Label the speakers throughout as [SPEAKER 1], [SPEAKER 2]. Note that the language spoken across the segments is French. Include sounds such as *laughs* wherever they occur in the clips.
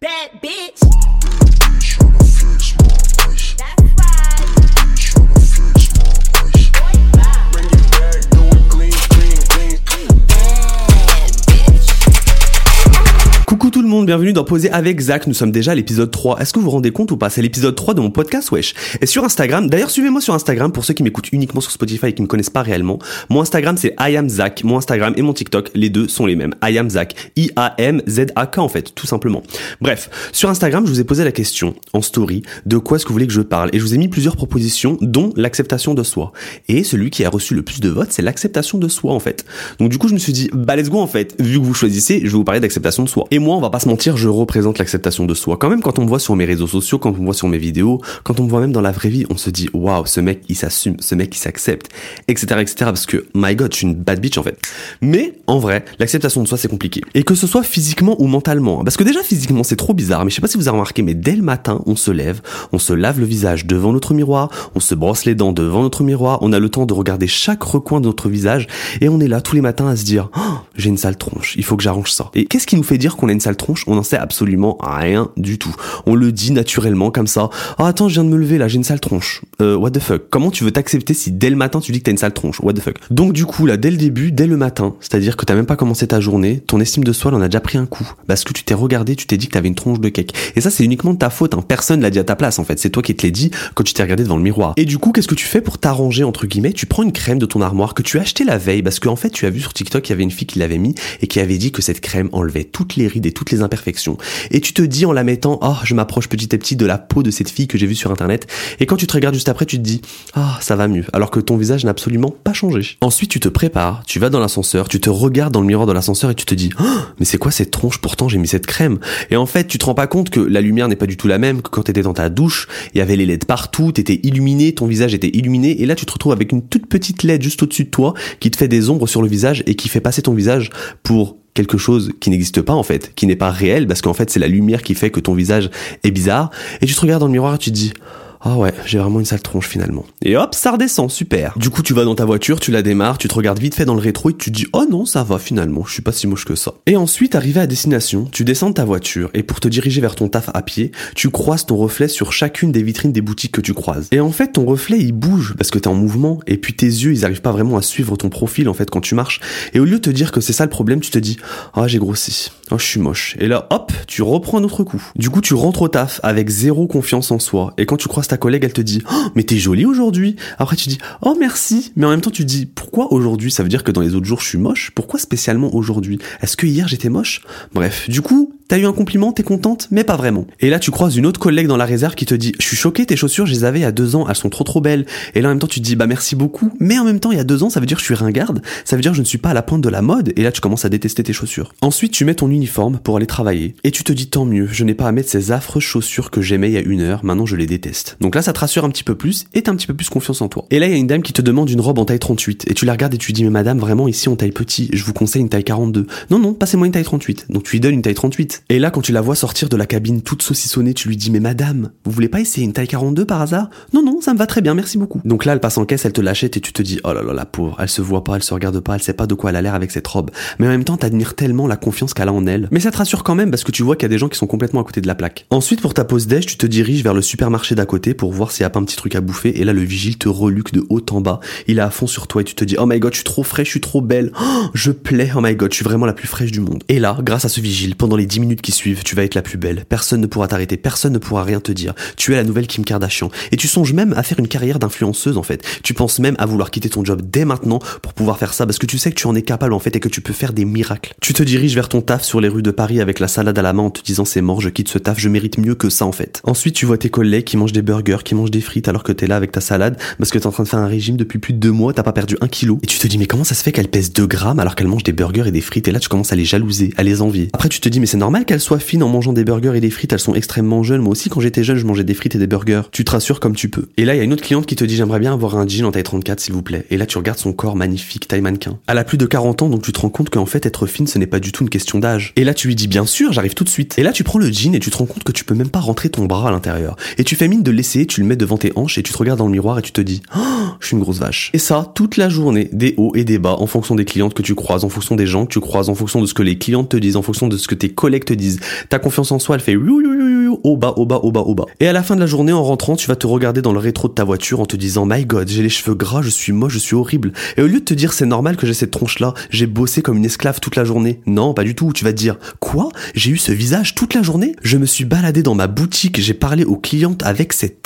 [SPEAKER 1] Bad bitch.
[SPEAKER 2] Bienvenue dans Poser avec Zach. Nous sommes déjà à l'épisode 3. Est-ce que vous vous rendez compte ou pas? C'est l'épisode 3 de mon podcast, wesh. Et sur Instagram, d'ailleurs, suivez-moi sur Instagram pour ceux qui m'écoutent uniquement sur Spotify et qui me connaissent pas réellement. Mon Instagram, c'est I. Mon Instagram et mon TikTok, les deux sont les mêmes. I. I-A-M-Z-A-K en fait, tout simplement. Bref, sur Instagram, je vous ai posé la question en story de quoi est-ce que vous voulez que je parle? Et je vous ai mis plusieurs propositions, dont l'acceptation de soi. Et celui qui a reçu le plus de votes, c'est l'acceptation de soi en fait. Donc du coup, je me suis dit, bah let's go en fait. Vu que vous choisissez, je vais vous parler d'acceptation de soi. Et moi, on va pas se mentir, je représente l'acceptation de soi. Quand même, quand on me voit sur mes réseaux sociaux, quand on me voit sur mes vidéos, quand on me voit même dans la vraie vie, on se dit, waouh, ce mec, il s'assume, ce mec, il s'accepte, etc., etc. Parce que, my god, je suis une bad bitch en fait. Mais, en vrai, l'acceptation de soi, c'est compliqué. Et que ce soit physiquement ou mentalement. hein. Parce que déjà, physiquement, c'est trop bizarre. Mais je sais pas si vous avez remarqué, mais dès le matin, on se lève, on se lave le visage devant notre miroir, on se brosse les dents devant notre miroir, on a le temps de regarder chaque recoin de notre visage, et on est là tous les matins à se dire, Oh, j'ai une sale tronche, il faut que j'arrange ça. Et qu'est-ce qui nous fait dire qu'on a une sale tronche? On n'en sait absolument rien du tout. On le dit naturellement comme ça. Ah attends, je viens de me lever là, j'ai une sale tronche. Euh, what the fuck? Comment tu veux t'accepter si dès le matin tu dis que t'as une sale tronche? What the fuck? Donc du coup là, dès le début, dès le matin, c'est-à-dire que t'as même pas commencé ta journée, ton estime de soi en a déjà pris un coup. Parce que tu t'es regardé, tu t'es dit que t'avais une tronche de cake. Et ça c'est uniquement de ta faute, hein. personne l'a dit à ta place en fait. C'est toi qui te l'as dit quand tu t'es regardé devant le miroir. Et du coup, qu'est-ce que tu fais pour t'arranger entre guillemets? Tu prends une crème de ton armoire que tu as acheté la veille parce qu'en fait tu as vu sur TikTok il y avait une fille qui l'avait mis et qui avait dit que cette crème enlevait toutes les rides et toutes les imperfections. Et tu te dis en la mettant, oh, je m'approche petit à petit de la peau de cette fille que j'ai vue sur internet. Et quand tu te regardes juste après, tu te dis, ah, ça va mieux. Alors que ton visage n'a absolument pas changé. Ensuite, tu te prépares, tu vas dans l'ascenseur, tu te regardes dans le miroir de l'ascenseur et tu te dis, oh, mais c'est quoi cette tronche? Pourtant, j'ai mis cette crème. Et en fait, tu te rends pas compte que la lumière n'est pas du tout la même que quand t'étais dans ta douche. Il y avait les LED partout, t'étais illuminé, ton visage était illuminé. Et là, tu te retrouves avec une toute petite LED juste au-dessus de toi qui te fait des ombres sur le visage et qui fait passer ton visage pour quelque chose qui n'existe pas en fait, qui n'est pas réel parce qu'en fait c'est la lumière qui fait que ton visage est bizarre. Et tu te regardes dans le miroir et tu te dis ah ouais, j'ai vraiment une sale tronche finalement. Et hop, ça redescend, super. Du coup, tu vas dans ta voiture, tu la démarres, tu te regardes vite fait dans le rétro et tu te dis oh non, ça va finalement, je suis pas si moche que ça. Et ensuite, arrivé à destination, tu descends de ta voiture et pour te diriger vers ton taf à pied, tu croises ton reflet sur chacune des vitrines des boutiques que tu croises. Et en fait, ton reflet il bouge parce que t'es en mouvement et puis tes yeux ils arrivent pas vraiment à suivre ton profil en fait quand tu marches. Et au lieu de te dire que c'est ça le problème, tu te dis ah j'ai grossi, oh je suis moche. Et là hop, tu reprends un autre coup. Du coup, tu rentres au taf avec zéro confiance en soi et quand tu croises ta collègue, elle te dit oh, mais t'es jolie aujourd'hui. Après tu dis oh merci, mais en même temps tu dis pourquoi aujourd'hui? Ça veut dire que dans les autres jours je suis moche. Pourquoi spécialement aujourd'hui? Est-ce que hier j'étais moche? Bref, du coup T'as eu un compliment, t'es contente, mais pas vraiment. Et là, tu croises une autre collègue dans la réserve qui te dit, je suis choquée, tes chaussures, je les avais il y a deux ans, elles sont trop trop belles. Et là, en même temps, tu te dis, bah merci beaucoup. Mais en même temps, il y a deux ans, ça veut dire je suis ringarde, ça veut dire je ne suis pas à la pointe de la mode. Et là, tu commences à détester tes chaussures. Ensuite, tu mets ton uniforme pour aller travailler. Et tu te dis, tant mieux, je n'ai pas à mettre ces affreuses chaussures que j'aimais il y a une heure, maintenant je les déteste. Donc là, ça te rassure un petit peu plus et t'as un petit peu plus confiance en toi. Et là, il y a une dame qui te demande une robe en taille 38. Et tu la regardes et tu dis, mais madame, vraiment, ici on taille petit, je vous conseille une taille 42. Non, non, passez-moi une taille 38. Donc tu lui donnes une taille 38. Et là, quand tu la vois sortir de la cabine toute saucissonnée, tu lui dis mais madame, vous voulez pas essayer une taille 42 par hasard? Non non, ça me va très bien, merci beaucoup. Donc là, elle passe en caisse, elle te l'achète et tu te dis oh là là la pauvre, elle se voit pas, elle se regarde pas, elle sait pas de quoi elle a l'air avec cette robe. Mais en même temps, t'admires tellement la confiance qu'elle a en elle. Mais ça te rassure quand même parce que tu vois qu'il y a des gens qui sont complètement à côté de la plaque. Ensuite, pour ta pause déj, tu te diriges vers le supermarché d'à côté pour voir s'il y a pas un petit truc à bouffer et là le vigile te reluque de haut en bas. Il est à fond sur toi et tu te dis oh my god, je suis trop fraîche, je suis trop belle. Oh, je plais, oh my god, je suis vraiment la plus fraîche du monde. Et là, grâce à ce vigile, pendant les 10 minutes qui suivent, tu vas être la plus belle. Personne ne pourra t'arrêter, personne ne pourra rien te dire. Tu es la nouvelle Kim Kardashian. Et tu songes même à faire une carrière d'influenceuse en fait. Tu penses même à vouloir quitter ton job dès maintenant pour pouvoir faire ça parce que tu sais que tu en es capable en fait et que tu peux faire des miracles. Tu te diriges vers ton taf sur les rues de Paris avec la salade à la main en te disant c'est mort, je quitte ce taf, je mérite mieux que ça en fait. Ensuite, tu vois tes collègues qui mangent des burgers, qui mangent des frites alors que t'es là avec ta salade parce que t'es en train de faire un régime depuis plus de deux mois, t'as pas perdu un kilo. Et tu te dis mais comment ça se fait qu'elle pèse 2 grammes alors qu'elle mange des burgers et des frites et là tu commences à les jalouser, à les envier. Après tu te dis mais c'est normal qu'elle soit fine en mangeant des burgers et des frites, elles sont extrêmement jeunes. Moi aussi quand j'étais jeune, je mangeais des frites et des burgers. Tu te rassures comme tu peux. Et là il y a une autre cliente qui te dit j'aimerais bien avoir un jean en taille 34 s'il vous plaît. Et là tu regardes son corps magnifique, taille mannequin. Elle a plus de 40 ans donc tu te rends compte qu'en fait être fine ce n'est pas du tout une question d'âge. Et là tu lui dis bien sûr, j'arrive tout de suite. Et là tu prends le jean et tu te rends compte que tu peux même pas rentrer ton bras à l'intérieur. Et tu fais mine de l'essayer, tu le mets devant tes hanches et tu te regardes dans le miroir et tu te dis oh, je suis une grosse vache. Et ça toute la journée, des hauts et des bas en fonction des clientes que tu croises, en fonction des gens que tu croises, en fonction de ce que les clientes te disent, en fonction de ce que tes collègues te disent. Ta confiance en soi, elle fait au bas, au bas, au bas, au bas. Et à la fin de la journée, en rentrant, tu vas te regarder dans le rétro de ta voiture en te disant My God, j'ai les cheveux gras, je suis moche, je suis horrible. Et au lieu de te dire c'est normal que j'ai cette tronche-là, j'ai bossé comme une esclave toute la journée. Non, pas du tout. Tu vas te dire quoi? J'ai eu ce visage toute la journée? Je me suis baladé dans ma boutique, j'ai parlé aux clientes avec cette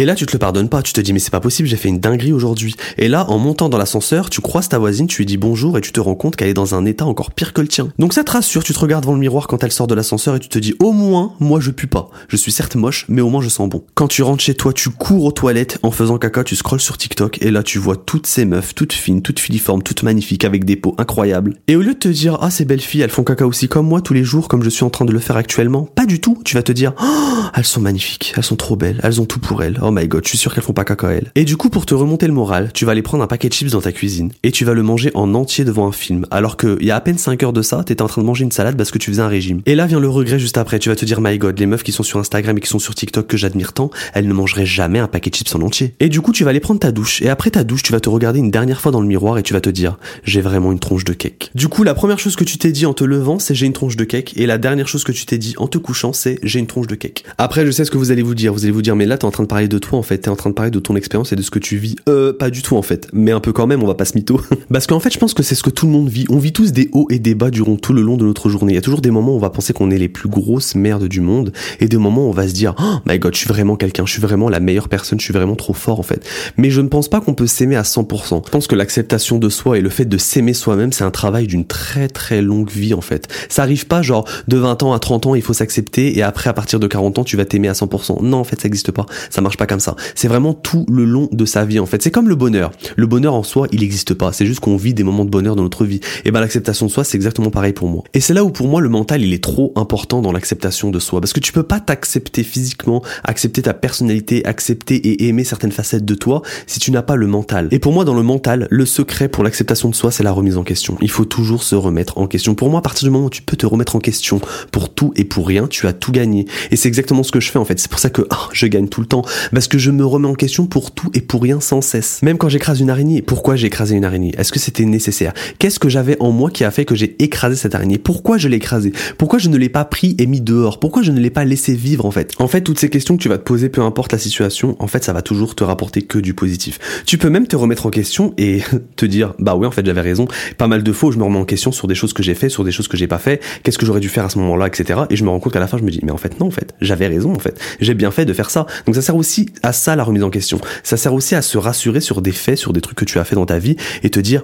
[SPEAKER 2] Et là, tu te le pardonnes pas. Tu te dis mais c'est pas possible, j'ai fait une dinguerie aujourd'hui. Et là, en montant dans l'ascenseur, tu croises ta voisine, tu lui dis bonjour et tu te rends compte qu'elle est dans un état encore pire que le tien. Donc ça te rassure, tu te regardes devant le miroir quand elle sort de l'ascenseur et tu te dis au moins, moi je pue pas. Je suis certes moche, mais au moins je sens bon. Quand tu rentres chez toi, tu cours aux toilettes en faisant caca, tu scrolles sur TikTok et là tu vois toutes ces meufs, toutes fines, toutes filiformes, toutes magnifiques avec des peaux incroyables. Et au lieu de te dire ah ces belles filles, elles font caca aussi comme moi tous les jours comme je suis en train de le faire actuellement, pas du tout. Tu vas te dire oh, elles sont magnifiques, elles sont trop belles, elles ont tout pour elles. Oh my god, je suis sûr qu'elles font pas caca elles. Et du coup pour te remonter le moral, tu vas aller prendre un paquet de chips dans ta cuisine et tu vas le manger en entier devant un film alors que il y a à peine 5 heures de ça, t'étais en train de manger une salade parce que tu faisais un régime. Et là vient le regret juste après, tu vas te dire my god, les meufs qui sont sur Instagram et qui sont sur TikTok que j'admire tant, elles ne mangeraient jamais un paquet de chips en entier. Et du coup, tu vas aller prendre ta douche et après ta douche, tu vas te regarder une dernière fois dans le miroir et tu vas te dire j'ai vraiment une tronche de cake. Du coup, la première chose que tu t'es dit en te levant, c'est j'ai une tronche de cake et la dernière chose que tu t'es dit en te couchant, c'est j'ai une tronche de cake. Après, je sais ce que vous allez vous dire, vous allez vous dire mais là t'es en train de parler de toi en fait, t'es en train de parler de ton expérience et de ce que tu vis. Euh, pas du tout en fait, mais un peu quand même, on va pas se mytho. *laughs* Parce qu'en fait, je pense que c'est ce que tout le monde vit. On vit tous des hauts et des bas durant tout le long de notre journée. Il y a toujours des moments où on va penser qu'on est les plus grosses merdes du monde et des moments où on va se dire oh my god, je suis vraiment quelqu'un, je suis vraiment la meilleure personne, je suis vraiment trop fort en fait. Mais je ne pense pas qu'on peut s'aimer à 100%. Je pense que l'acceptation de soi et le fait de s'aimer soi-même, c'est un travail d'une très très longue vie en fait. Ça arrive pas genre de 20 ans à 30 ans, il faut s'accepter et après à partir de 40 ans, tu vas t'aimer à 100%. Non, en fait, ça n'existe pas. Ça marche pas comme ça. C'est vraiment tout le long de sa vie en fait. C'est comme le bonheur. Le bonheur en soi, il n'existe pas. C'est juste qu'on vit des moments de bonheur dans notre vie. Et ben l'acceptation de soi, c'est exactement pareil pour moi. Et c'est là où pour moi le mental, il est trop important dans l'acceptation de soi parce que tu peux pas t'accepter physiquement, accepter ta personnalité, accepter et aimer certaines facettes de toi si tu n'as pas le mental. Et pour moi, dans le mental, le secret pour l'acceptation de soi, c'est la remise en question. Il faut toujours se remettre en question. Pour moi, à partir du moment où tu peux te remettre en question pour tout et pour rien, tu as tout gagné. Et c'est exactement ce que je fais en fait. C'est pour ça que ah, je gagne tout le temps. Parce que je me remets en question pour tout et pour rien sans cesse. Même quand j'écrase une araignée, pourquoi j'ai écrasé une araignée? Est-ce que c'était nécessaire? Qu'est-ce que j'avais en moi qui a fait que j'ai écrasé cette araignée? Pourquoi je l'ai écrasé Pourquoi je ne l'ai pas pris et mis dehors? Pourquoi je ne l'ai pas laissé vivre en fait? En fait, toutes ces questions que tu vas te poser, peu importe la situation, en fait, ça va toujours te rapporter que du positif. Tu peux même te remettre en question et *laughs* te dire, bah oui, en fait, j'avais raison. Pas mal de fois, je me remets en question sur des choses que j'ai fait, sur des choses que j'ai pas fait. Qu'est-ce que j'aurais dû faire à ce moment-là, etc. Et je me rends compte qu'à la fin, je me dis, mais en fait, non, en fait, j'avais raison, en fait. J'ai bien fait de faire ça. Donc ça sert aussi à ça, la remise en question. Ça sert aussi à se rassurer sur des faits, sur des trucs que tu as fait dans ta vie et te dire,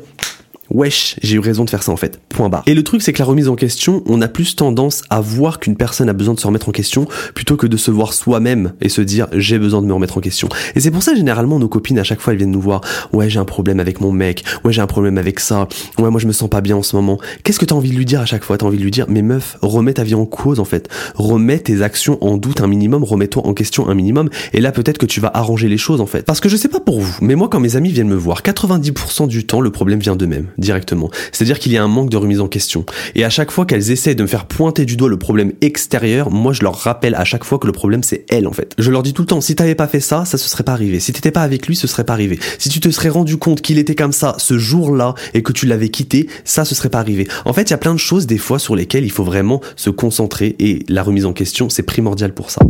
[SPEAKER 2] wesh, j'ai eu raison de faire ça en fait. Point barre. Et le truc, c'est que la remise en question, on a plus tendance à voir qu'une personne a besoin de se remettre en question plutôt que de se voir soi-même et se dire j'ai besoin de me remettre en question. Et c'est pour ça généralement nos copines à chaque fois elles viennent nous voir. Ouais, j'ai un problème avec mon mec. Ouais, j'ai un problème avec ça. Ouais, moi je me sens pas bien en ce moment. Qu'est-ce que t'as envie de lui dire à chaque fois? T'as envie de lui dire mais meuf, remets ta vie en cause en fait. Remets tes actions en doute un minimum. Remets-toi en question un minimum. Et là peut-être que tu vas arranger les choses en fait. Parce que je sais pas pour vous, mais moi quand mes amis viennent me voir, 90% du temps le problème vient d'eux-mêmes directement. C'est-à-dire qu'il y a un manque de remise en question. Et à chaque fois qu'elles essaient de me faire pointer du doigt le problème extérieur, moi je leur rappelle à chaque fois que le problème c'est elles en fait. Je leur dis tout le temps, si t'avais pas fait ça, ça se serait pas arrivé. Si t'étais pas avec lui, ce serait pas arrivé. Si tu te serais rendu compte qu'il était comme ça ce jour-là et que tu l'avais quitté, ça se serait pas arrivé. En fait, il y a plein de choses des fois sur lesquelles il faut vraiment se concentrer et la remise en question, c'est primordial pour ça.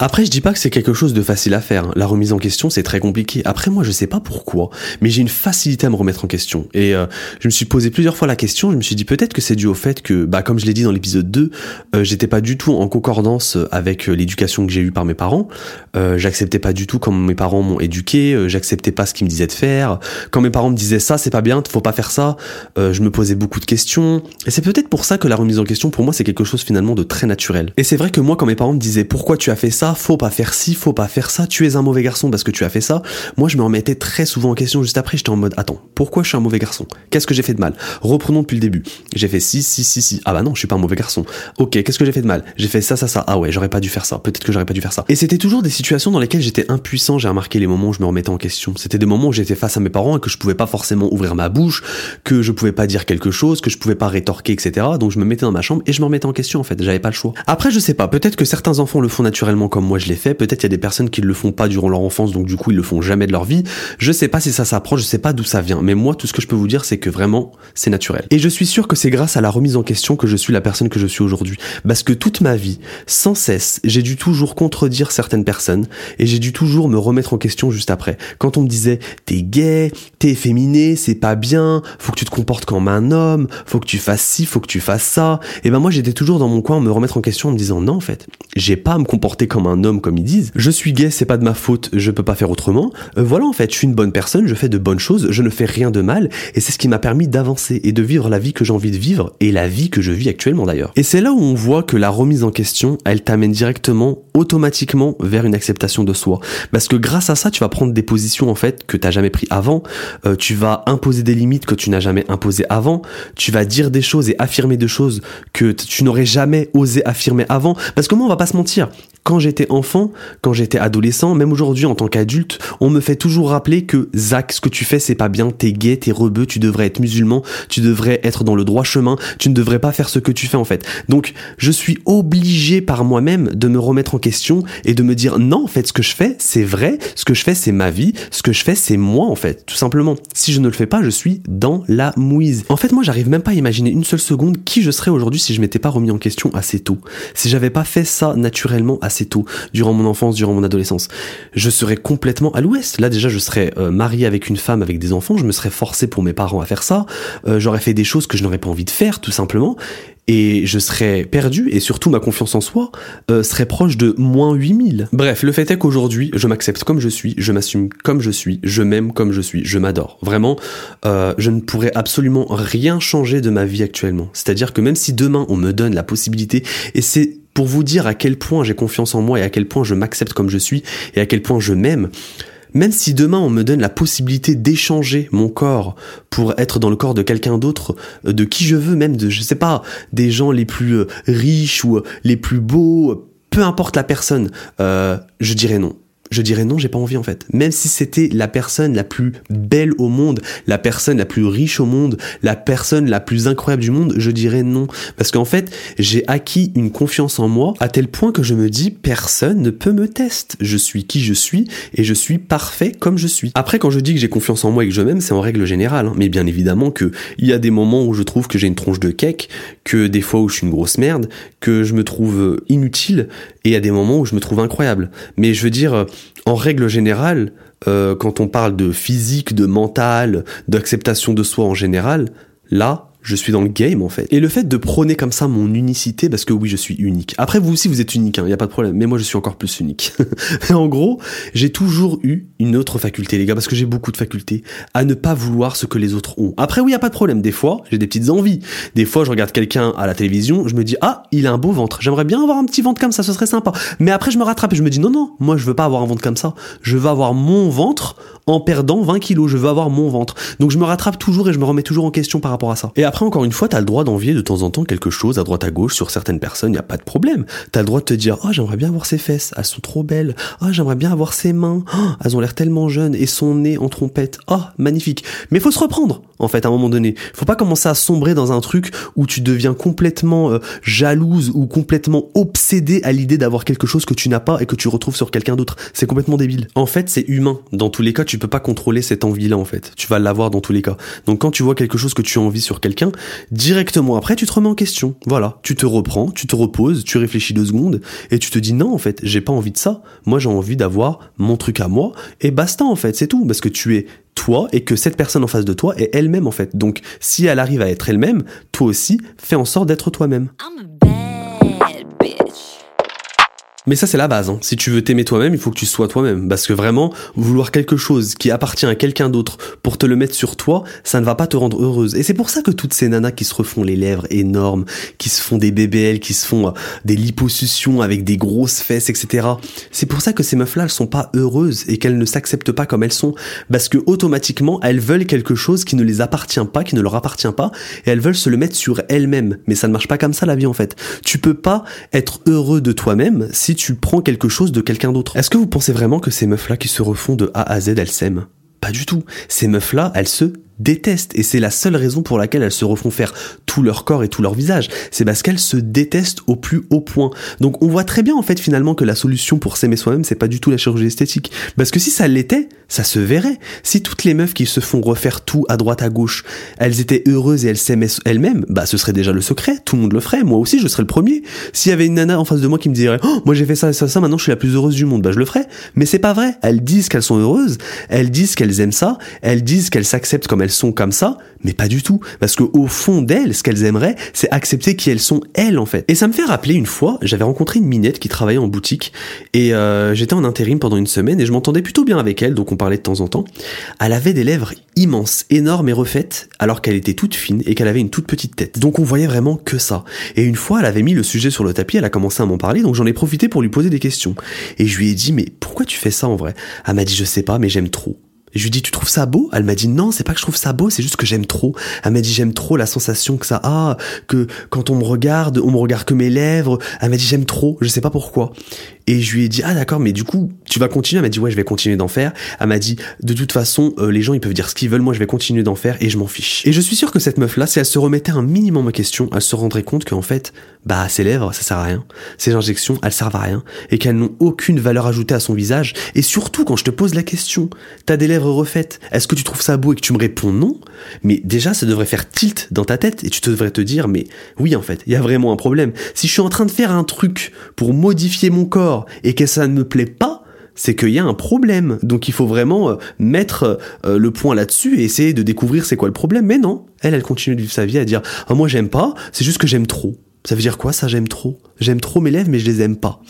[SPEAKER 2] Après, je dis pas que c'est quelque chose de facile à faire. La remise en question, c'est très compliqué. Après, moi, je sais pas pourquoi, mais j'ai une facilité à me remettre en question. Et euh, je me suis posé plusieurs fois la question. Je me suis dit peut-être que c'est dû au fait que, bah, comme je l'ai dit dans l'épisode 2, euh, j'étais pas du tout en concordance avec euh, l'éducation que j'ai eue par mes parents. Euh, j'acceptais pas du tout comment mes parents m'ont éduqué. Euh, j'acceptais pas ce qu'ils me disaient de faire. Quand mes parents me disaient ça, c'est pas bien, faut pas faire ça. je me posais beaucoup de questions. Et c'est peut-être pour ça que la remise en question, pour moi, c'est quelque chose finalement de très naturel. Et c'est vrai que moi, quand mes parents me disaient pourquoi tu as fait ça faut pas faire ci, faut pas faire ça, tu es un mauvais garçon parce que tu as fait ça. Moi, je me remettais très souvent en question juste après, j'étais en mode, attends, pourquoi je suis un mauvais garçon? Qu'est-ce que j'ai fait de mal? Reprenons depuis le début. J'ai fait si, si, si, si. Ah bah non, je suis pas un mauvais garçon. Ok, qu'est-ce que j'ai fait de mal? J'ai fait ça, ça, ça. Ah ouais, j'aurais pas dû faire ça. Peut-être que j'aurais pas dû faire ça. Et c'était toujours des situations dans lesquelles j'étais impuissant. J'ai remarqué les moments où je me remettais en question. C'était des moments où j'étais face à mes parents et que je pouvais pas forcément ouvrir ma bouche, que je pouvais pas dire quelque chose, que je pouvais pas rétorquer, etc. Donc je me mettais dans ma chambre et je me remettais en question en fait. J'avais pas le choix. Après, je sais pas. Peut-être que certains enfants le font naturellement comme moi je l'ai fait. Peut-être il y a des personnes qui ne le font pas durant leur enfance, donc du coup ils le font jamais de leur vie. Je sais pas si ça s'approche, je sais pas d'où ça vient. Mais moi, tout ce que je peux vous dire, c'est que vraiment, c'est naturel. Et je suis sûr que c'est grâce à la remise en question que je suis la personne que je suis aujourd'hui. Parce que toute ma vie, sans cesse, j'ai dû toujours contredire certaines personnes et j'ai dû toujours me remettre en question juste après. Quand on me disait, t'es gay, t'es efféminé, c'est pas bien, faut que tu te comportes comme un homme, faut que tu fasses ci, faut que tu fasses ça. Et ben moi, j'étais toujours dans mon coin à me remettre en question en me disant, non, en fait, j'ai pas à me comporter comme un homme comme ils disent. Je suis gay, c'est pas de ma faute, je peux pas faire autrement. Euh, voilà, en fait, je suis une bonne personne, je fais de bonnes choses, je ne fais rien de mal et c'est ce qui m'a permis d'avancer et de vivre la vie que j'ai envie de vivre et la vie que je vis actuellement d'ailleurs. Et c'est là où on voit que la remise en question, elle t'amène directement, automatiquement vers une acceptation de soi. Parce que grâce à ça, tu vas prendre des positions en fait que t'as jamais pris avant, euh, tu vas imposer des limites que tu n'as jamais imposées avant, tu vas dire des choses et affirmer des choses que tu n'aurais jamais osé affirmer avant. Parce que moi, on va pas se mentir, quand j'étais enfant, quand j'étais adolescent, même aujourd'hui en tant qu'adulte, on me fait toujours rappeler que Zach, ce que tu fais, c'est pas bien, t'es gay, t'es rebeu, tu devrais être musulman, tu devrais être dans le droit chemin, tu ne devrais pas faire ce que tu fais en fait. Donc, je suis obligé par moi-même de me remettre en question et de me dire non, en fait, ce que je fais, c'est vrai, ce que je fais, c'est ma vie, ce que je fais, c'est moi en fait, tout simplement. Si je ne le fais pas, je suis dans la mouise. En fait, moi, j'arrive même pas à imaginer une seule seconde qui je serais aujourd'hui si je m'étais pas remis en question assez tôt. Si j'avais pas fait ça naturellement assez tôt, durant mon enfance, durant mon adolescence. Je serais complètement à l'ouest. Là déjà, je serais euh, marié avec une femme avec des enfants, je me serais forcé pour mes parents à faire ça, euh, j'aurais fait des choses que je n'aurais pas envie de faire, tout simplement, et je serais perdu, et surtout ma confiance en soi euh, serait proche de moins 8000. Bref, le fait est qu'aujourd'hui, je m'accepte comme je suis, je m'assume comme je suis, je m'aime comme je suis, je m'adore. Vraiment, je ne pourrais absolument rien changer de ma vie actuellement. C'est-à-dire que même si demain on me donne la possibilité, et c'est pour vous dire à quel point j'ai confiance en moi et à quel point je m'accepte comme je suis et à quel point je m'aime. Même si demain on me donne la possibilité d'échanger mon corps pour être dans le corps de quelqu'un d'autre, euh, de qui je veux, même de, je sais pas, des gens les plus euh, riches ou euh, les plus beaux, peu importe la personne, je dirais non je dirais non, j'ai pas envie en fait. Même si c'était la personne la plus belle au monde, la personne la plus riche au monde, la personne la plus incroyable du monde, je dirais non. Parce qu'en fait, j'ai acquis une confiance en moi à tel point que je me dis personne ne peut me tester. Je suis qui je suis et je suis parfait comme je suis. Après, quand je dis que j'ai confiance en moi et que je m'aime, c'est en règle générale. Hein. Mais bien évidemment que il y a des moments où je trouve que j'ai une tronche de cake, que des fois où je suis une grosse merde, que je me trouve inutile et il y a des moments où je me trouve incroyable. Mais je veux dire, en règle générale, euh, quand on parle de physique, de mental, d'acceptation de soi en général, là, je suis dans le game en fait. Et le fait de prôner comme ça mon unicité, parce que oui, je suis unique. Après, vous aussi, vous êtes unique, il hein, y a pas de problème. Mais moi, je suis encore plus unique. *laughs* en gros, j'ai toujours eu une autre faculté, les gars, parce que j'ai beaucoup de facultés, à ne pas vouloir ce que les autres ont. Après, oui, il y a pas de problème. Des fois, j'ai des petites envies. Des fois, je regarde quelqu'un à la télévision, je me dis, ah, il a un beau ventre. J'aimerais bien avoir un petit ventre comme ça, ce serait sympa. Mais après, je me rattrape et je me dis, non, non, moi, je veux pas avoir un ventre comme ça. Je veux avoir mon ventre en perdant 20 kilos. Je veux avoir mon ventre. Donc je me rattrape toujours et je me remets toujours en question par rapport à ça. Et après, encore une fois, t'as le droit d'envier de temps en temps quelque chose à droite à gauche sur certaines personnes, y a pas de problème. T'as le droit de te dire, oh, j'aimerais bien avoir ses fesses, elles sont trop belles. Oh, j'aimerais bien avoir ses mains, oh, elles ont l'air tellement jeunes et son nez en trompette. Oh, magnifique. Mais faut se reprendre, en fait, à un moment donné. Faut pas commencer à sombrer dans un truc où tu deviens complètement euh, jalouse ou complètement obsédé à l'idée d'avoir quelque chose que tu n'as pas et que tu retrouves sur quelqu'un d'autre. C'est complètement débile. En fait, c'est humain. Dans tous les cas, tu peux pas contrôler cette envie-là en fait. Tu vas l'avoir dans tous les cas. Donc quand tu vois quelque chose que tu as envie sur quelqu'un, directement après tu te remets en question. Voilà, tu te reprends, tu te reposes, tu réfléchis deux secondes et tu te dis non en fait, j'ai pas envie de ça. Moi j'ai envie d'avoir mon truc à moi et basta en fait, c'est tout parce que tu es toi et que cette personne en face de toi est elle-même en fait. Donc si elle arrive à être elle-même, toi aussi fais en sorte d'être toi-même. Mais ça, c'est la base. Hein. Si tu veux t'aimer toi-même, il faut que tu sois toi-même. Parce que vraiment, vouloir quelque chose qui appartient à quelqu'un d'autre pour te le mettre sur toi, ça ne va pas te rendre heureuse. Et c'est pour ça que toutes ces nanas qui se refont les lèvres énormes, qui se font des BBL, qui se font euh, des liposuctions avec des grosses fesses, etc. C'est pour ça que ces meufs-là, elles sont pas heureuses et qu'elles ne s'acceptent pas comme elles sont. Parce que automatiquement, elles veulent quelque chose qui ne les appartient pas, qui ne leur appartient pas, et elles veulent se le mettre sur elles-mêmes. Mais ça ne marche pas comme ça la vie en fait. Tu peux pas être heureux de toi-même si tu prends quelque chose de quelqu'un d'autre. Est-ce que vous pensez vraiment que ces meufs-là qui se refont de A à Z, elles s'aiment? Pas du tout. Ces meufs-là, elles se détestent et c'est la seule raison pour laquelle elles se refont faire tout leur corps et tout leur visage. C'est parce qu'elles se détestent au plus haut point. Donc on voit très bien en fait finalement que la solution pour s'aimer soi-même c'est pas du tout la chirurgie esthétique. Parce que si ça l'était, ça se verrait. Si toutes les meufs qui se font refaire tout à droite à gauche, elles étaient heureuses et elles s'aimaient elles-mêmes, bah ce serait déjà le secret. Tout le monde le ferait. Moi aussi je serais le premier. S'il y avait une nana en face de moi qui me dirait oh, moi j'ai fait ça ça ça maintenant je suis la plus heureuse du monde, bah je le ferais. Mais c'est pas vrai. Elles disent qu'elles sont heureuses, elles disent qu'elles aiment ça, elles disent qu'elles s'acceptent comme elles sont comme ça, mais pas du tout. Parce que au fond d'elles, ce qu'elles aimeraient, c'est accepter qui elles sont elles en fait. Et ça me fait rappeler une fois, j'avais rencontré une minette qui travaillait en boutique et euh, j'étais en intérim pendant une semaine et je m'entendais plutôt bien avec elle, donc on parlait de temps en temps. Elle avait des lèvres immenses, énormes et refaites, alors qu'elle était toute fine et qu'elle avait une toute petite tête. Donc on voyait vraiment que ça. Et une fois, elle avait mis le sujet sur le tapis, elle a commencé à m'en parler, donc j'en ai profité pour lui poser des questions. Et je lui ai dit, mais pourquoi tu fais ça en vrai? Elle m'a dit, je sais pas, mais j'aime trop. Je lui dis, tu trouves ça beau? Elle m'a dit, non, c'est pas que je trouve ça beau, c'est juste que j'aime trop. Elle m'a dit, j'aime trop la sensation que ça a, que quand on me regarde, on me regarde que mes lèvres. Elle m'a dit, j'aime trop, je sais pas pourquoi. Et je lui ai dit, ah d'accord, mais du coup, tu vas continuer? Elle m'a dit, ouais, je vais continuer d'en faire. Elle m'a dit, de toute façon, euh, les gens, ils peuvent dire ce qu'ils veulent, moi, je vais continuer d'en faire et je m'en fiche. Et je suis sûr que cette meuf-là, si elle se remettait un minimum en question, elle se rendrait compte qu'en fait, bah, ses lèvres, ça sert à rien. Ces injections, elles servent à rien. Et qu'elles n'ont aucune valeur ajoutée à son visage. Et surtout, quand je te pose la question, t'as des lèvres refaites, est-ce que tu trouves ça beau et que tu me réponds non? Mais déjà, ça devrait faire tilt dans ta tête et tu te devrais te dire, mais oui, en fait, il y a vraiment un problème. Si je suis en train de faire un truc pour modifier mon corps et que ça ne me plaît pas, c'est qu'il y a un problème. Donc il faut vraiment euh, mettre euh, le point là-dessus et essayer de découvrir c'est quoi le problème. Mais non, elle, elle continue de vivre sa vie à dire ah, moi j'aime pas, c'est juste que j'aime trop. Ça veut dire quoi ça j'aime trop? J'aime trop mes lèvres mais je les aime pas.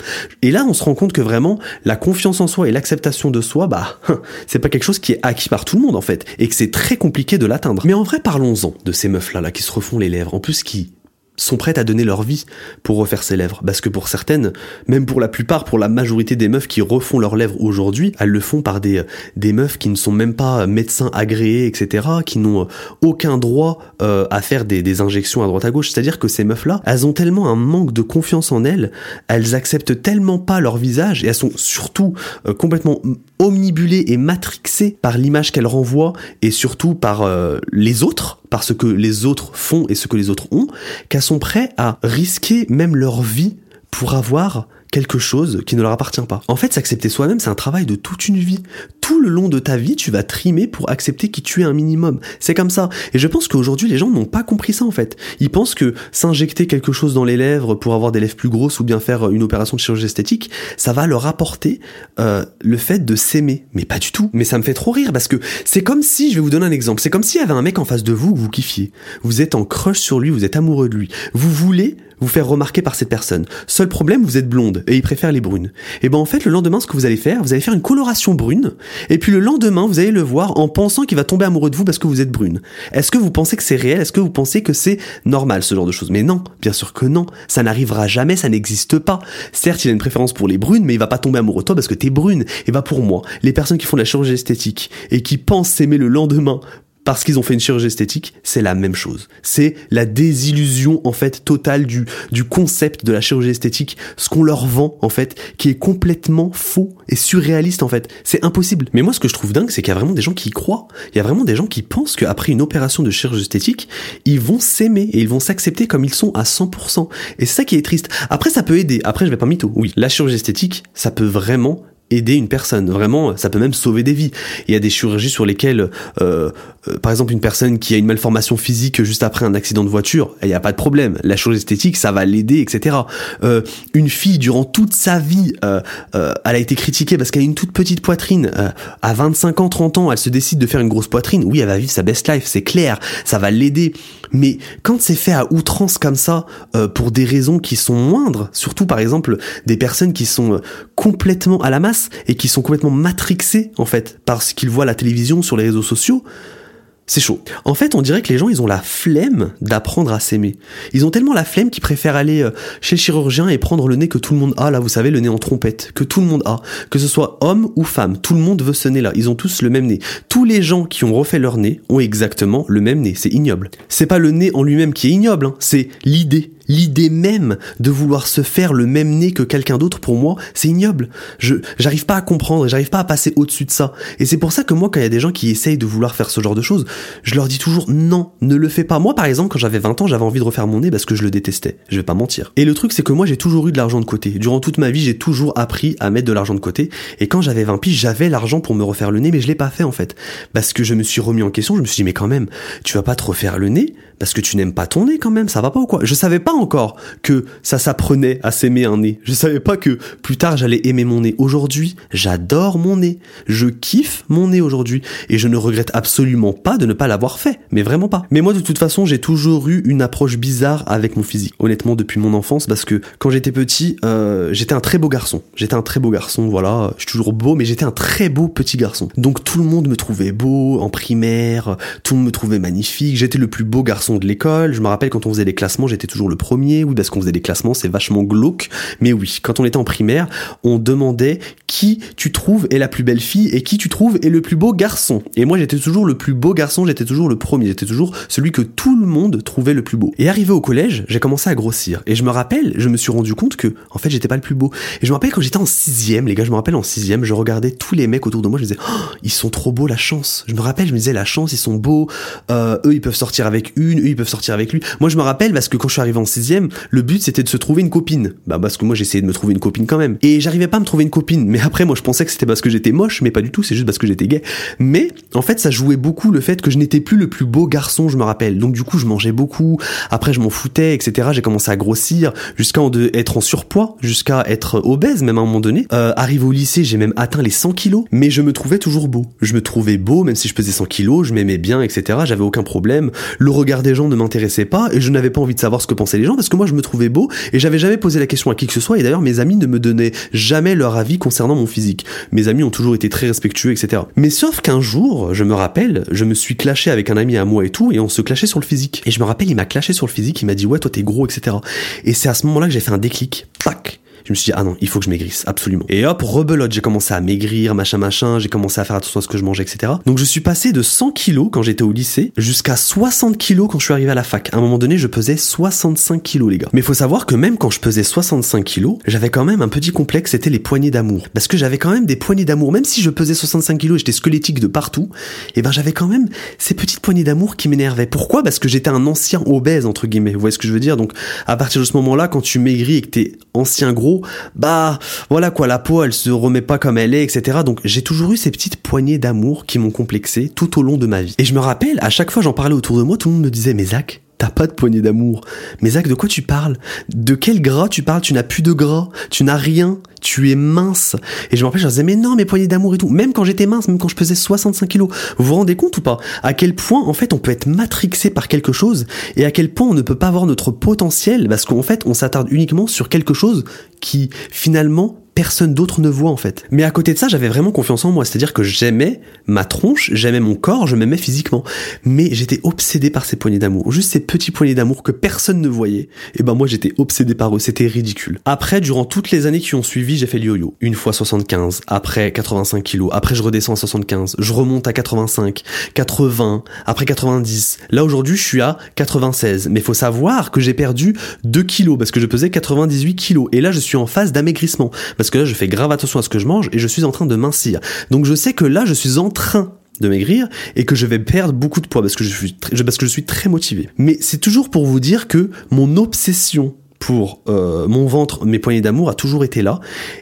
[SPEAKER 2] Et là on se rend compte que vraiment la confiance en soi et l'acceptation de soi bah *laughs* c'est pas quelque chose qui est acquis par tout le monde en fait et que c'est très compliqué de l'atteindre. Mais en vrai parlons-en de ces meufs là là qui se refont les lèvres en plus qui sont prêtes à donner leur vie pour refaire ses lèvres. Parce que pour certaines, même pour la plupart, pour la majorité des meufs qui refont leurs lèvres aujourd'hui, elles le font par des, des meufs qui ne sont même pas médecins agréés, etc., qui n'ont aucun droit euh, à faire des, des injections à droite à gauche. C'est-à-dire que ces meufs-là, elles ont tellement un manque de confiance en elles, elles acceptent tellement pas leur visage, et elles sont surtout euh, complètement omnibulées et matrixées par l'image qu'elles renvoient, et surtout par euh, les autres, par ce que les autres font et ce que les autres ont, qu'elles sont prêts à risquer même leur vie pour avoir quelque chose qui ne leur appartient pas. En fait, s'accepter soi-même, c'est un travail de toute une vie. Tout le long de ta vie, tu vas trimer pour accepter qui tu es un minimum. C'est comme ça. Et je pense qu'aujourd'hui, les gens n'ont pas compris ça, en fait. Ils pensent que s'injecter quelque chose dans les lèvres pour avoir des lèvres plus grosses ou bien faire une opération de chirurgie esthétique, ça va leur apporter euh, le fait de s'aimer. Mais pas du tout. Mais ça me fait trop rire parce que c'est comme si, je vais vous donner un exemple, c'est comme s'il y avait un mec en face de vous que vous kiffiez. Vous êtes en crush sur lui, vous êtes amoureux de lui. Vous voulez vous faire remarquer par cette personne. Seul problème, vous êtes blonde et il préfère les brunes. Et ben en fait, le lendemain, ce que vous allez faire, vous allez faire une coloration brune et puis le lendemain, vous allez le voir en pensant qu'il va tomber amoureux de vous parce que vous êtes brune. Est-ce que vous pensez que c'est réel? Est-ce que vous pensez que c'est normal ce genre de choses? Mais non, bien sûr que non. Ça n'arrivera jamais, ça n'existe pas. Certes, il a une préférence pour les brunes, mais il va pas tomber amoureux de toi parce que t'es brune. Et va pour moi, les personnes qui font de la chirurgie esthétique et qui pensent s'aimer le lendemain parce qu'ils ont fait une chirurgie esthétique, c'est la même chose. C'est la désillusion en fait totale du, du concept de la chirurgie esthétique, ce qu'on leur vend en fait, qui est complètement faux et surréaliste en fait. C'est impossible. Mais moi ce que je trouve dingue, c'est qu'il y a vraiment des gens qui y croient. Il y a vraiment des gens qui pensent qu'après une opération de chirurgie esthétique, ils vont s'aimer et ils vont s'accepter comme ils sont à 100%. Et c'est ça qui est triste. Après ça peut aider. Après je vais pas mytho. Oui, la chirurgie esthétique, ça peut vraiment aider une personne. Vraiment, ça peut même sauver des vies. Il y a des chirurgies sur lesquelles, euh, euh, par exemple, une personne qui a une malformation physique juste après un accident de voiture, il n'y a pas de problème. La chirurgie esthétique, ça va l'aider, etc. Euh, une fille, durant toute sa vie, euh, elle a été critiquée parce qu'elle a une toute petite poitrine. à 25 ans, 30 ans, elle se décide de faire une grosse poitrine. Oui, elle va vivre sa best life, c'est clair. Ça va l'aider. Mais quand c'est fait à outrance comme ça, pour des raisons qui sont moindres, surtout par exemple des personnes qui sont complètement à la masse, et qui sont complètement matrixés en fait parce qu'ils voient la télévision sur les réseaux sociaux, c'est chaud. En fait, on dirait que les gens, ils ont la flemme d'apprendre à s'aimer. Ils ont tellement la flemme qu'ils préfèrent aller euh, chez chirurgien et prendre le nez que tout le monde a, là, vous savez, le nez en trompette, que tout le monde a. Que ce soit homme ou femme, tout le monde veut ce nez-là. Ils ont tous le même nez. Tous les gens qui ont refait leur nez ont exactement le même nez. C'est ignoble. C'est pas le nez en lui-même qui est ignoble, hein. c'est l'idée L'idée même de vouloir se faire le même nez que quelqu'un d'autre, pour moi, c'est ignoble. Je, j'arrive pas à comprendre et j'arrive pas à passer au-dessus de ça. Et c'est pour ça que moi, quand il y a des gens qui essayent de vouloir faire ce genre de choses, je leur dis toujours non, ne le fais pas. Moi, par exemple, quand j'avais 20 ans, j'avais envie de refaire mon nez parce que je le détestais. Je vais pas mentir. Et le truc, c'est que moi, j'ai toujours eu de l'argent de côté. Durant toute ma vie, j'ai toujours appris à mettre de l'argent de côté. Et quand j'avais 20 piges, j'avais l'argent pour me refaire le nez, mais je l'ai pas fait, en fait. Parce que je me suis remis en question, je me suis dit, mais quand même, tu vas pas te refaire le nez parce que tu n'aimes pas ton nez quand même, ça va pas ou quoi? Je savais pas encore que ça s'apprenait à s'aimer un nez. Je savais pas que plus tard j'allais aimer mon nez. Aujourd'hui, j'adore mon nez. Je kiffe mon nez aujourd'hui et je ne regrette absolument pas de ne pas l'avoir fait, mais vraiment pas. Mais moi de toute façon, j'ai toujours eu une approche bizarre avec mon physique. Honnêtement, depuis mon enfance parce que quand j'étais petit, euh, j'étais un très beau garçon. J'étais un très beau garçon, voilà, je suis toujours beau mais j'étais un très beau petit garçon. Donc tout le monde me trouvait beau en primaire, tout le monde me trouvait magnifique, j'étais le plus beau garçon de l'école. Je me rappelle quand on faisait les classements, j'étais toujours le premier. Oui, parce qu'on faisait des classements, c'est vachement glauque. Mais oui, quand on était en primaire, on demandait qui tu trouves est la plus belle fille et qui tu trouves est le plus beau garçon. Et moi, j'étais toujours le plus beau garçon, j'étais toujours le premier, j'étais toujours celui que tout le monde trouvait le plus beau. Et arrivé au collège, j'ai commencé à grossir. Et je me rappelle, je me suis rendu compte que, en fait, j'étais pas le plus beau. Et je me rappelle quand j'étais en sixième, les gars, je me rappelle en sixième, je regardais tous les mecs autour de moi, je me disais, oh, ils sont trop beaux, la chance. Je me rappelle, je me disais, la chance, ils sont beaux, euh, eux, ils peuvent sortir avec une, eux, ils peuvent sortir avec lui. Moi, je me rappelle parce que quand je suis arrivé en sixième, le but c'était de se trouver une copine. Bah parce que moi j'essayais de me trouver une copine quand même. Et j'arrivais pas à me trouver une copine. Mais après, moi je pensais que c'était parce que j'étais moche, mais pas du tout. C'est juste parce que j'étais gay. Mais en fait, ça jouait beaucoup le fait que je n'étais plus le plus beau garçon, je me rappelle. Donc du coup, je mangeais beaucoup. Après, je m'en foutais, etc. J'ai commencé à grossir jusqu'à être en surpoids, jusqu'à être obèse même à un moment donné. Euh, arrivé au lycée, j'ai même atteint les 100 kilos, mais je me trouvais toujours beau. Je me trouvais beau, même si je pesais 100 kilos, je m'aimais bien, etc. J'avais aucun problème. Le regard gens ne m'intéressait pas et je n'avais pas envie de savoir ce que pensaient les gens parce que moi je me trouvais beau et j'avais jamais posé la question à qui que ce soit et d'ailleurs mes amis ne me donnaient jamais leur avis concernant mon physique. Mes amis ont toujours été très respectueux, etc. Mais sauf qu'un jour, je me rappelle, je me suis clashé avec un ami à moi et tout et on se clashait sur le physique. Et je me rappelle, il m'a clashé sur le physique, il m'a dit ouais toi t'es gros, etc. Et c'est à ce moment-là que j'ai fait un déclic. Pac je me suis dit, ah non, il faut que je maigrisse, absolument. Et hop, rebelote, j'ai commencé à maigrir, machin, machin, j'ai commencé à faire attention à ce que je mangeais, etc. Donc je suis passé de 100 kilos quand j'étais au lycée jusqu'à 60 kilos quand je suis arrivé à la fac. À un moment donné, je pesais 65 kilos, les gars. Mais faut savoir que même quand je pesais 65 kilos, j'avais quand même un petit complexe, c'était les poignées d'amour. Parce que j'avais quand même des poignées d'amour. Même si je pesais 65 kilos et j'étais squelettique de partout, et eh ben j'avais quand même ces petites poignées d'amour qui m'énervaient. Pourquoi? Parce que j'étais un ancien obèse, entre guillemets. Vous voyez ce que je veux dire? Donc à partir de ce moment-là, quand tu maigris et que t'es ancien gros, bah voilà quoi, la peau elle se remet pas comme elle est, etc. Donc j'ai toujours eu ces petites poignées d'amour qui m'ont complexé tout au long de ma vie. Et je me rappelle, à chaque fois j'en parlais autour de moi, tout le monde me disait mais Zach, T'as pas de poignée d'amour. Mais Zach, de quoi tu parles? De quel gras tu parles? Tu n'as plus de gras. Tu n'as rien. Tu es mince. Et je me rappelle, je disais, mais non, mes poignées d'amour et tout. Même quand j'étais mince, même quand je pesais 65 kilos. Vous vous rendez compte ou pas? À quel point, en fait, on peut être matrixé par quelque chose et à quel point on ne peut pas voir notre potentiel parce qu'en fait, on s'attarde uniquement sur quelque chose qui, finalement, personne d'autre ne voit en fait. Mais à côté de ça, j'avais vraiment confiance en moi, c'est-à-dire que j'aimais ma tronche, j'aimais mon corps, je m'aimais physiquement, mais j'étais obsédé par ces poignées d'amour, juste ces petits poignées d'amour que personne ne voyait. Et ben moi j'étais obsédé par eux, c'était ridicule. Après, durant toutes les années qui ont suivi, j'ai fait le yo-yo. Une fois 75, après 85 kilos, après je redescends à 75, je remonte à 85, 80, après 90. Là aujourd'hui, je suis à 96, mais faut savoir que j'ai perdu 2 kilos parce que je pesais 98 kilos et là je suis en phase d'amaigrissement que là je fais grave attention à ce que je mange et je suis en train de mincir. Donc je sais que là je suis en train de maigrir et que je vais perdre beaucoup de poids parce que je suis parce que je suis très motivé. Mais c'est toujours pour vous dire que mon obsession pour euh, mon ventre, mes poignées d'amour a toujours été là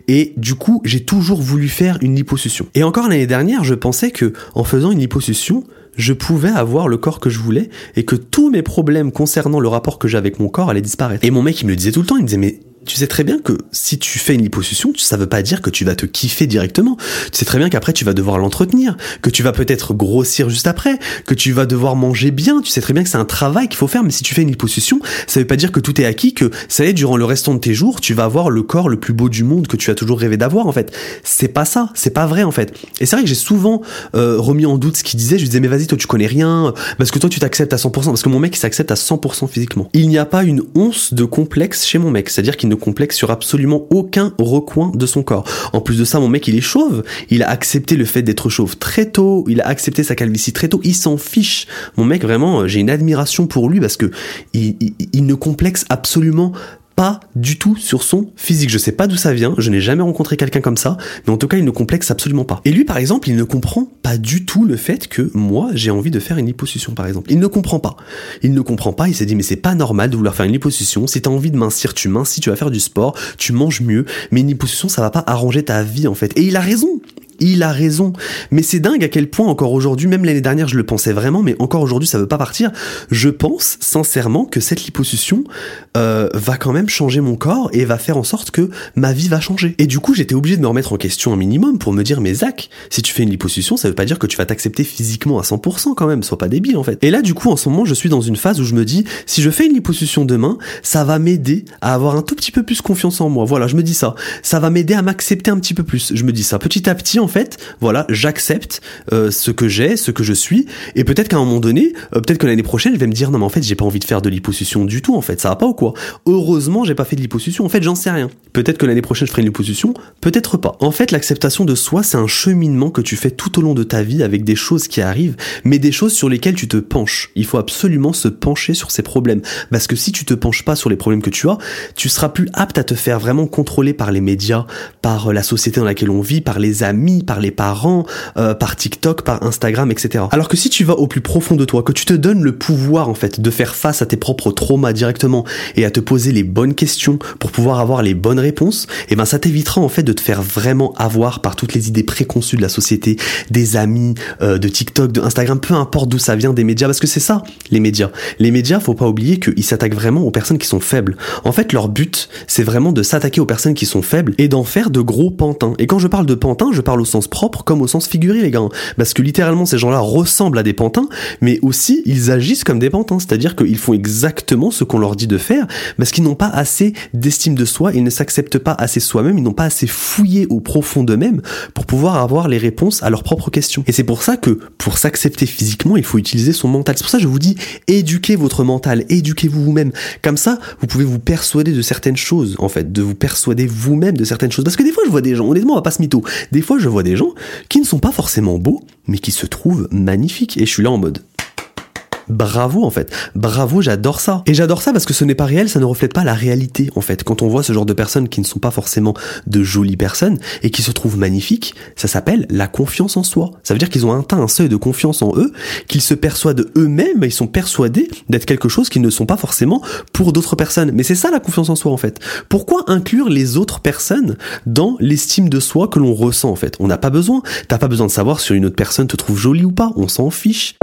[SPEAKER 2] et du coup j'ai toujours voulu faire une liposuction. Et encore l'année dernière, je pensais que en faisant une liposuction, je pouvais avoir le corps que je voulais et que tous mes problèmes concernant le rapport que j'ai avec mon corps allaient disparaître. Et mon mec il me le disait tout le temps, il me disait mais tu sais très bien que si tu fais une liposuction, ça veut pas dire que tu vas te kiffer directement. Tu sais très bien qu'après tu vas devoir l'entretenir, que tu vas peut-être grossir juste après, que tu vas devoir manger bien. Tu sais très bien que c'est un travail qu'il faut faire, mais si tu fais une liposuction, ça veut pas dire que tout est acquis, que ça y est, durant le restant de tes jours, tu vas avoir le corps le plus beau du monde que tu as toujours rêvé d'avoir en fait. C'est pas ça, c'est pas vrai en fait. Et c'est vrai que j'ai souvent euh, remis en doute ce qu'il disait. Je disais mais vas-y toi tu connais rien, parce que toi tu t'acceptes à 100%, parce que mon mec il s'accepte à 100% physiquement. Il n'y a pas une once de complexe chez mon mec, c'est-à-dire qu'il ne ne complexe sur absolument aucun recoin de son corps. En plus de ça, mon mec, il est chauve. Il a accepté le fait d'être chauve très tôt. Il a accepté sa calvitie très tôt. Il s'en fiche. Mon mec, vraiment, j'ai une admiration pour lui parce que il, il ne complexe absolument pas du tout sur son physique. Je sais pas d'où ça vient, je n'ai jamais rencontré quelqu'un comme ça, mais en tout cas, il ne complexe absolument pas. Et lui, par exemple, il ne comprend pas du tout le fait que moi, j'ai envie de faire une liposuction, par exemple. Il ne comprend pas. Il ne comprend pas, il s'est dit, mais c'est pas normal de vouloir faire une liposuction. Si t'as envie de mincir, tu mincis, tu vas faire du sport, tu manges mieux, mais une liposuction, ça va pas arranger ta vie, en fait. Et il a raison il a raison. Mais c'est dingue à quel point encore aujourd'hui, même l'année dernière je le pensais vraiment, mais encore aujourd'hui ça veut pas partir. Je pense sincèrement que cette liposuction euh, va quand même changer mon corps et va faire en sorte que ma vie va changer. Et du coup j'étais obligé de me remettre en question un minimum pour me dire mais Zach, si tu fais une liposuction, ça veut pas dire que tu vas t'accepter physiquement à 100% quand même, sois pas débile en fait. Et là du coup en ce moment je suis dans une phase où je me dis si je fais une liposuction demain, ça va m'aider à avoir un tout petit peu plus confiance en moi. Voilà, je me dis ça. Ça va m'aider à m'accepter un petit peu plus. Je me dis ça petit à petit en fait, voilà, j'accepte euh, ce que j'ai, ce que je suis, et peut-être qu'à un moment donné, euh, peut-être que l'année prochaine, je vais me dire non mais en fait j'ai pas envie de faire de liposuction du tout en fait, ça va pas ou quoi? Heureusement j'ai pas fait de liposuction, en fait j'en sais rien. Peut-être que l'année prochaine je ferai une liposuction, peut-être pas. En fait l'acceptation de soi c'est un cheminement que tu fais tout au long de ta vie avec des choses qui arrivent, mais des choses sur lesquelles tu te penches. Il faut absolument se pencher sur ces problèmes, parce que si tu te penches pas sur les problèmes que tu as, tu seras plus apte à te faire vraiment contrôler par les médias, par euh, la société dans laquelle on vit, par les amis par les parents, euh, par TikTok, par Instagram, etc. Alors que si tu vas au plus profond de toi, que tu te donnes le pouvoir en fait de faire face à tes propres traumas directement et à te poser les bonnes questions pour pouvoir avoir les bonnes réponses, et eh ben ça t'évitera en fait de te faire vraiment avoir par toutes les idées préconçues de la société, des amis, euh, de TikTok, de Instagram, peu importe d'où ça vient, des médias, parce que c'est ça, les médias. Les médias, faut pas oublier qu'ils s'attaquent vraiment aux personnes qui sont faibles. En fait, leur but, c'est vraiment de s'attaquer aux personnes qui sont faibles et d'en faire de gros pantins. Et quand je parle de pantins, je parle au sens propre comme au sens figuré, les gars. Parce que littéralement, ces gens-là ressemblent à des pantins, mais aussi ils agissent comme des pantins. C'est-à-dire qu'ils font exactement ce qu'on leur dit de faire, parce qu'ils n'ont pas assez d'estime de soi, ils ne s'acceptent pas assez soi-même, ils n'ont pas assez fouillé au profond d'eux-mêmes pour pouvoir avoir les réponses à leurs propres questions. Et c'est pour ça que, pour s'accepter physiquement, il faut utiliser son mental. C'est pour ça que je vous dis, éduquez votre mental, éduquez-vous vous-même. Comme ça, vous pouvez vous persuader de certaines choses, en fait, de vous persuader vous-même de certaines choses. Parce que des fois, je vois des gens, honnêtement, on va pas se mytho. Des fois, je vois des gens qui ne sont pas forcément beaux, mais qui se trouvent magnifiques. Et je suis là en mode, bravo en fait. Bravo, j'adore ça. Et j'adore ça parce que ce n'est pas réel, ça ne reflète pas la réalité en fait. Quand on voit ce genre de personnes qui ne sont pas forcément de jolies personnes et qui se trouvent magnifiques, ça s'appelle la confiance en soi. Ça veut dire qu'ils ont atteint un seuil de confiance en eux, qu'ils se persuadent eux-mêmes, ils sont persuadés d'être quelque chose qu'ils ne sont pas forcément pour d'autres personnes. Mais c'est ça la confiance en soi en fait. Pourquoi inclure les autres personnes dans l'estime de soi que l'on ressent en fait? On n'a pas besoin. T'as pas besoin de savoir si une autre personne te trouve jolie ou pas. On s'en fiche.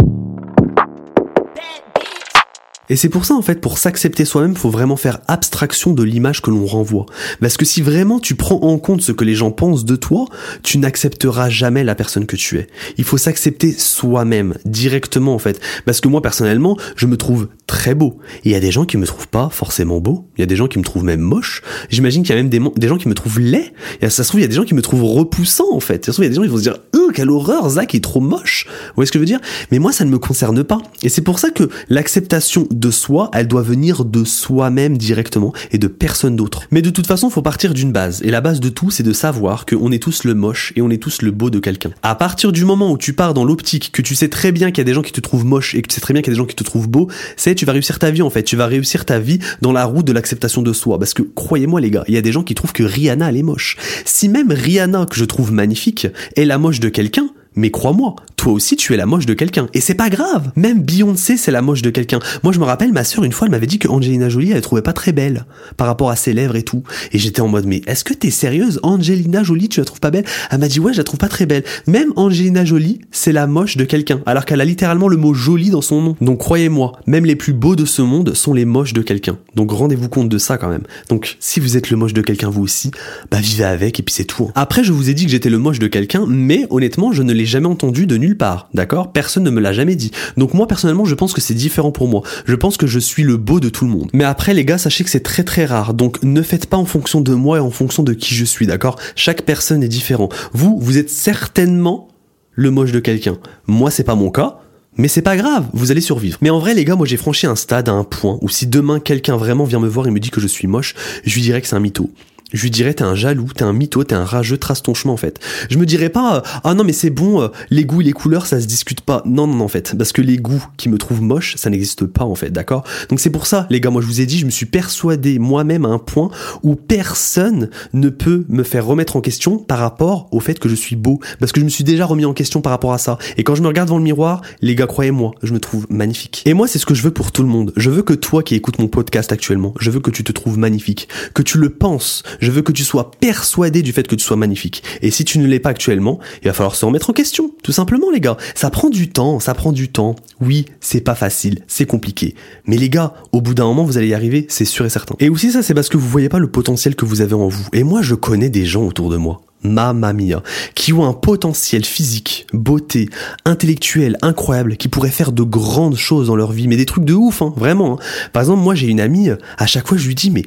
[SPEAKER 2] Et c'est pour ça, en fait, pour s'accepter soi-même, faut vraiment faire abstraction de l'image que l'on renvoie. Parce que si vraiment tu prends en compte ce que les gens pensent de toi, tu n'accepteras jamais la personne que tu es. Il faut s'accepter soi-même, directement, en fait. Parce que moi, personnellement, je me trouve très beau. Il y a des gens qui me trouvent pas forcément beau. Il y a des gens qui me trouvent même moche. J'imagine qu'il y a même des, des, gens qui me trouvent laid. Et ça se trouve, il y a des gens qui me trouvent repoussant, en fait. Ça se trouve, il y a des gens qui vont se dire, euh, quelle horreur, Zach est trop moche. Vous voyez ce que je veux dire? Mais moi, ça ne me concerne pas. Et c'est pour ça que l'acceptation de soi, elle doit venir de soi-même directement et de personne d'autre. Mais de toute façon, faut partir d'une base. Et la base de tout, c'est de savoir qu'on est tous le moche et on est tous le beau de quelqu'un. À partir du moment où tu pars dans l'optique, que tu sais très bien qu'il y a des gens qui te trouvent moche et que tu sais très bien qu'il y a des gens qui te trouvent beau, c'est tu vas réussir ta vie en fait. Tu vas réussir ta vie dans la route de l'acceptation de soi. Parce que croyez-moi les gars, il y a des gens qui trouvent que Rihanna elle est moche. Si même Rihanna que je trouve magnifique est la moche de quelqu'un, mais crois-moi, toi aussi tu es la moche de quelqu'un. Et c'est pas grave. Même Beyoncé c'est la moche de quelqu'un. Moi je me rappelle, ma sœur une fois elle m'avait dit que Angelina Jolie elle trouvait pas très belle par rapport à ses lèvres et tout. Et j'étais en mode mais est-ce que t'es sérieuse? Angelina Jolie tu la trouves pas belle? Elle m'a dit ouais je la trouve pas très belle. Même Angelina Jolie c'est la moche de quelqu'un. Alors qu'elle a littéralement le mot jolie dans son nom. Donc croyez-moi, même les plus beaux de ce monde sont les moches de quelqu'un. Donc rendez-vous compte de ça quand même. Donc si vous êtes le moche de quelqu'un vous aussi, bah vivez avec et puis c'est tout. Après je vous ai dit que j'étais le moche de quelqu'un, mais honnêtement je ne l'ai jamais entendu de nulle part, d'accord? Personne ne me l'a jamais dit. Donc moi personnellement, je pense que c'est différent pour moi. Je pense que je suis le beau de tout le monde. Mais après les gars, sachez que c'est très très rare. Donc ne faites pas en fonction de moi et en fonction de qui je suis, d'accord? Chaque personne est différent. Vous, vous êtes certainement le moche de quelqu'un. Moi, c'est pas mon cas. Mais c'est pas grave, vous allez survivre. Mais en vrai, les gars, moi j'ai franchi un stade à un point où si demain quelqu'un vraiment vient me voir et me dit que je suis moche, je lui dirais que c'est un mytho je lui dirais t'es un jaloux, t'es un mytho, t'es un rageux, trace ton chemin en fait. Je me dirais pas euh, ah non mais c'est bon, euh, les goûts et les couleurs ça se discute pas. Non non en fait, parce que les goûts qui me trouvent moche, ça n'existe pas en fait, d'accord? Donc c'est pour ça les gars, moi je vous ai dit, je me suis persuadé moi-même à un point où personne ne peut me faire remettre en question par rapport au fait que je suis beau, parce que je me suis déjà remis en question par rapport à ça. Et quand je me regarde dans le miroir, les gars croyez-moi, je me trouve magnifique. Et moi c'est ce que je veux pour tout le monde. Je veux que toi qui écoutes mon podcast actuellement, je veux que tu te trouves magnifique, que tu le penses. Je veux que tu sois persuadé du fait que tu sois magnifique. Et si tu ne l'es pas actuellement, il va falloir se remettre en question. Tout simplement, les gars. Ça prend du temps, ça prend du temps. Oui, c'est pas facile, c'est compliqué. Mais les gars, au bout d'un moment, vous allez y arriver, c'est sûr et certain. Et aussi ça, c'est parce que vous voyez pas le potentiel que vous avez en vous. Et moi, je connais des gens autour de moi mamma mia, qui ont un potentiel physique, beauté, intellectuel incroyable, qui pourraient faire de grandes choses dans leur vie, mais des trucs de ouf, hein, vraiment. Hein. Par exemple, moi j'ai une amie, à chaque fois je lui dis, mais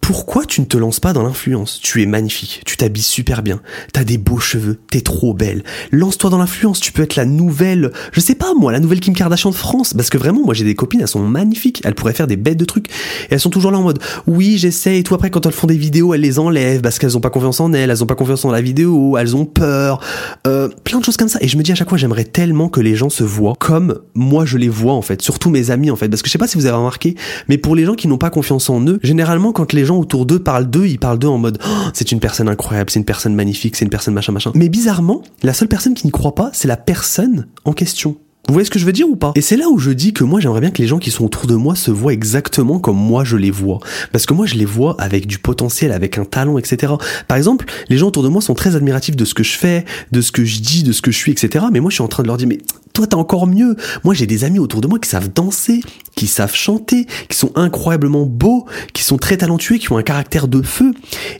[SPEAKER 2] pourquoi tu ne te lances pas dans l'influence? Tu es magnifique, tu t'habilles super bien, t'as des beaux cheveux, t'es trop belle. Lance-toi dans l'influence, tu peux être la nouvelle, je sais pas moi, la nouvelle Kim Kardashian de France. Parce que vraiment, moi j'ai des copines, elles sont magnifiques, elles pourraient faire des bêtes de trucs. Et elles sont toujours là en mode, oui j'essaie, et tout après quand elles font des vidéos, elles les enlèvent parce qu'elles ont pas confiance en elles, elles ont pas confiance en la vidéo, elles ont peur, euh, plein de choses comme ça. Et je me dis à chaque fois, j'aimerais tellement que les gens se voient comme moi je les vois en fait, surtout mes amis en fait. Parce que je sais pas si vous avez remarqué, mais pour les gens qui n'ont pas confiance en eux, généralement quand les gens autour d'eux parlent d'eux, ils parlent d'eux en mode oh, c'est une personne incroyable, c'est une personne magnifique, c'est une personne machin machin. Mais bizarrement, la seule personne qui n'y croit pas, c'est la personne en question. Vous voyez ce que je veux dire ou pas? Et c'est là où je dis que moi j'aimerais bien que les gens qui sont autour de moi se voient exactement comme moi je les vois. Parce que moi je les vois avec du potentiel, avec un talent, etc. Par exemple, les gens autour de moi sont très admiratifs de ce que je fais, de ce que je dis, de ce que je suis, etc. Mais moi je suis en train de leur dire mais encore mieux. Moi j'ai des amis autour de moi qui savent danser, qui savent chanter, qui sont incroyablement beaux, qui sont très talentueux, qui ont un caractère de feu.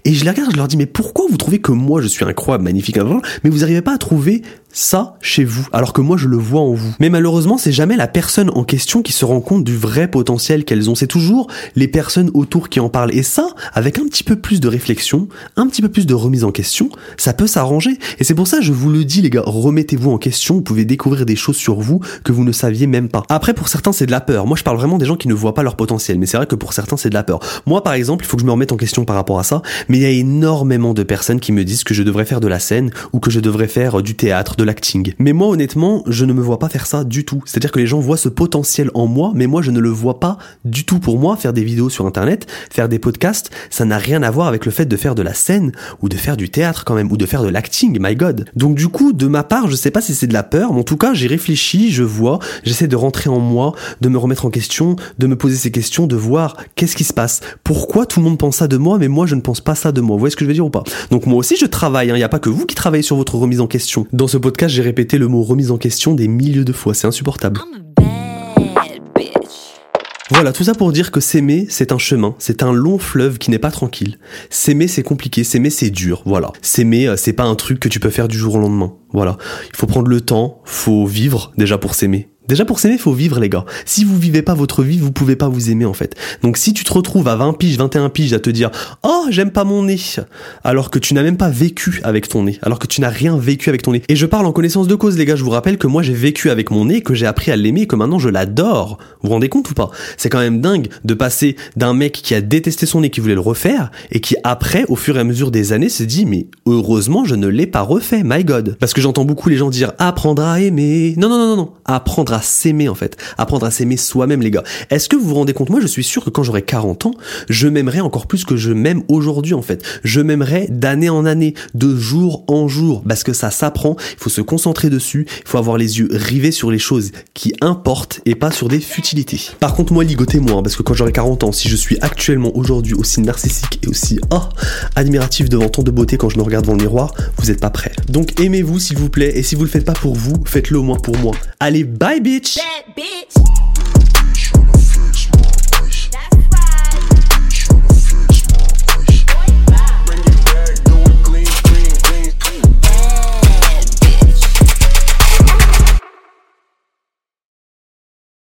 [SPEAKER 2] Et je les regarde, je leur dis mais pourquoi vous trouvez que moi je suis incroyable, magnifique, mais vous n'arrivez pas à trouver ça chez vous, alors que moi je le vois en vous. Mais malheureusement, c'est jamais la personne en question qui se rend compte du vrai potentiel qu'elles ont. C'est toujours les personnes autour qui en parlent. Et ça, avec un petit peu plus de réflexion, un petit peu plus de remise en question, ça peut s'arranger. Et c'est pour ça, je vous le dis, les gars, remettez-vous en question. Vous pouvez découvrir des choses sur vous que vous ne saviez même pas. Après, pour certains, c'est de la peur. Moi, je parle vraiment des gens qui ne voient pas leur potentiel. Mais c'est vrai que pour certains, c'est de la peur. Moi, par exemple, il faut que je me remette en question par rapport à ça. Mais il y a énormément de personnes qui me disent que je devrais faire de la scène ou que je devrais faire du théâtre, de l'acting. Mais moi, honnêtement, je ne me vois pas faire ça du tout. C'est-à-dire que les gens voient ce potentiel en moi, mais moi, je ne le vois pas du tout. Pour moi, faire des vidéos sur Internet, faire des podcasts, ça n'a rien à voir avec le fait de faire de la scène ou de faire du théâtre quand même, ou de faire de l'acting, my god. Donc du coup, de ma part, je sais pas si c'est de la peur, mais en tout cas, j'ai réfléchi, je vois, j'essaie de rentrer en moi, de me remettre en question, de me poser ces questions, de voir qu'est-ce qui se passe. Pourquoi tout le monde pense ça de moi, mais moi, je ne pense pas ça de moi? Vous voyez ce que je veux dire ou pas? Donc moi aussi, je travaille. Il hein. n'y a pas que vous qui travaillez sur votre remise en question. Dans ce podcast, j'ai répété le mot remise en question des milliers de fois. C'est insupportable. Voilà, tout ça pour dire que s'aimer, c'est un chemin, c'est un long fleuve qui n'est pas tranquille. S'aimer, c'est compliqué, s'aimer, c'est dur, voilà. S'aimer, euh, c'est pas un truc que tu peux faire du jour au lendemain, voilà. Il faut prendre le temps, faut vivre déjà pour s'aimer. Déjà pour s'aimer, faut vivre les gars. Si vous vivez pas votre vie, vous pouvez pas vous aimer en fait. Donc si tu te retrouves à 20 piges, 21 piges à te dire "Oh, j'aime pas mon nez" alors que tu n'as même pas vécu avec ton nez, alors que tu n'as rien vécu avec ton nez. Et je parle en connaissance de cause les gars, je vous rappelle que moi j'ai vécu avec mon nez, que j'ai appris à l'aimer que maintenant je l'adore. Vous vous rendez compte ou pas? C'est quand même dingue de passer d'un mec qui a détesté son nez qui voulait le refaire et qui après au fur et à mesure des années se dit "Mais heureusement, je ne l'ai pas refait, my god." Parce que j'entends beaucoup les gens dire "Apprendre à aimer." Non non non non non, apprendre à s'aimer en fait, apprendre à s'aimer soi-même les gars. Est-ce que vous vous rendez compte? Moi je suis sûr que quand j'aurai 40 ans, je m'aimerai encore plus que je m'aime aujourd'hui en fait. Je m'aimerai d'année en année, de jour en jour, parce que ça s'apprend, il faut se concentrer dessus, il faut avoir les yeux rivés sur les choses qui importent et pas sur des futilités. Par contre moi ligotez-moi, parce que quand j'aurai 40 ans, si je suis actuellement aujourd'hui aussi narcissique et aussi oh, admiratif devant tant de beauté quand je me regarde dans le miroir, vous n'êtes pas prêt. Donc aimez-vous s'il vous plaît, et si vous le faites pas pour vous, faites-le au moins pour moi. Allez, bye bitch
[SPEAKER 1] Bad bitch.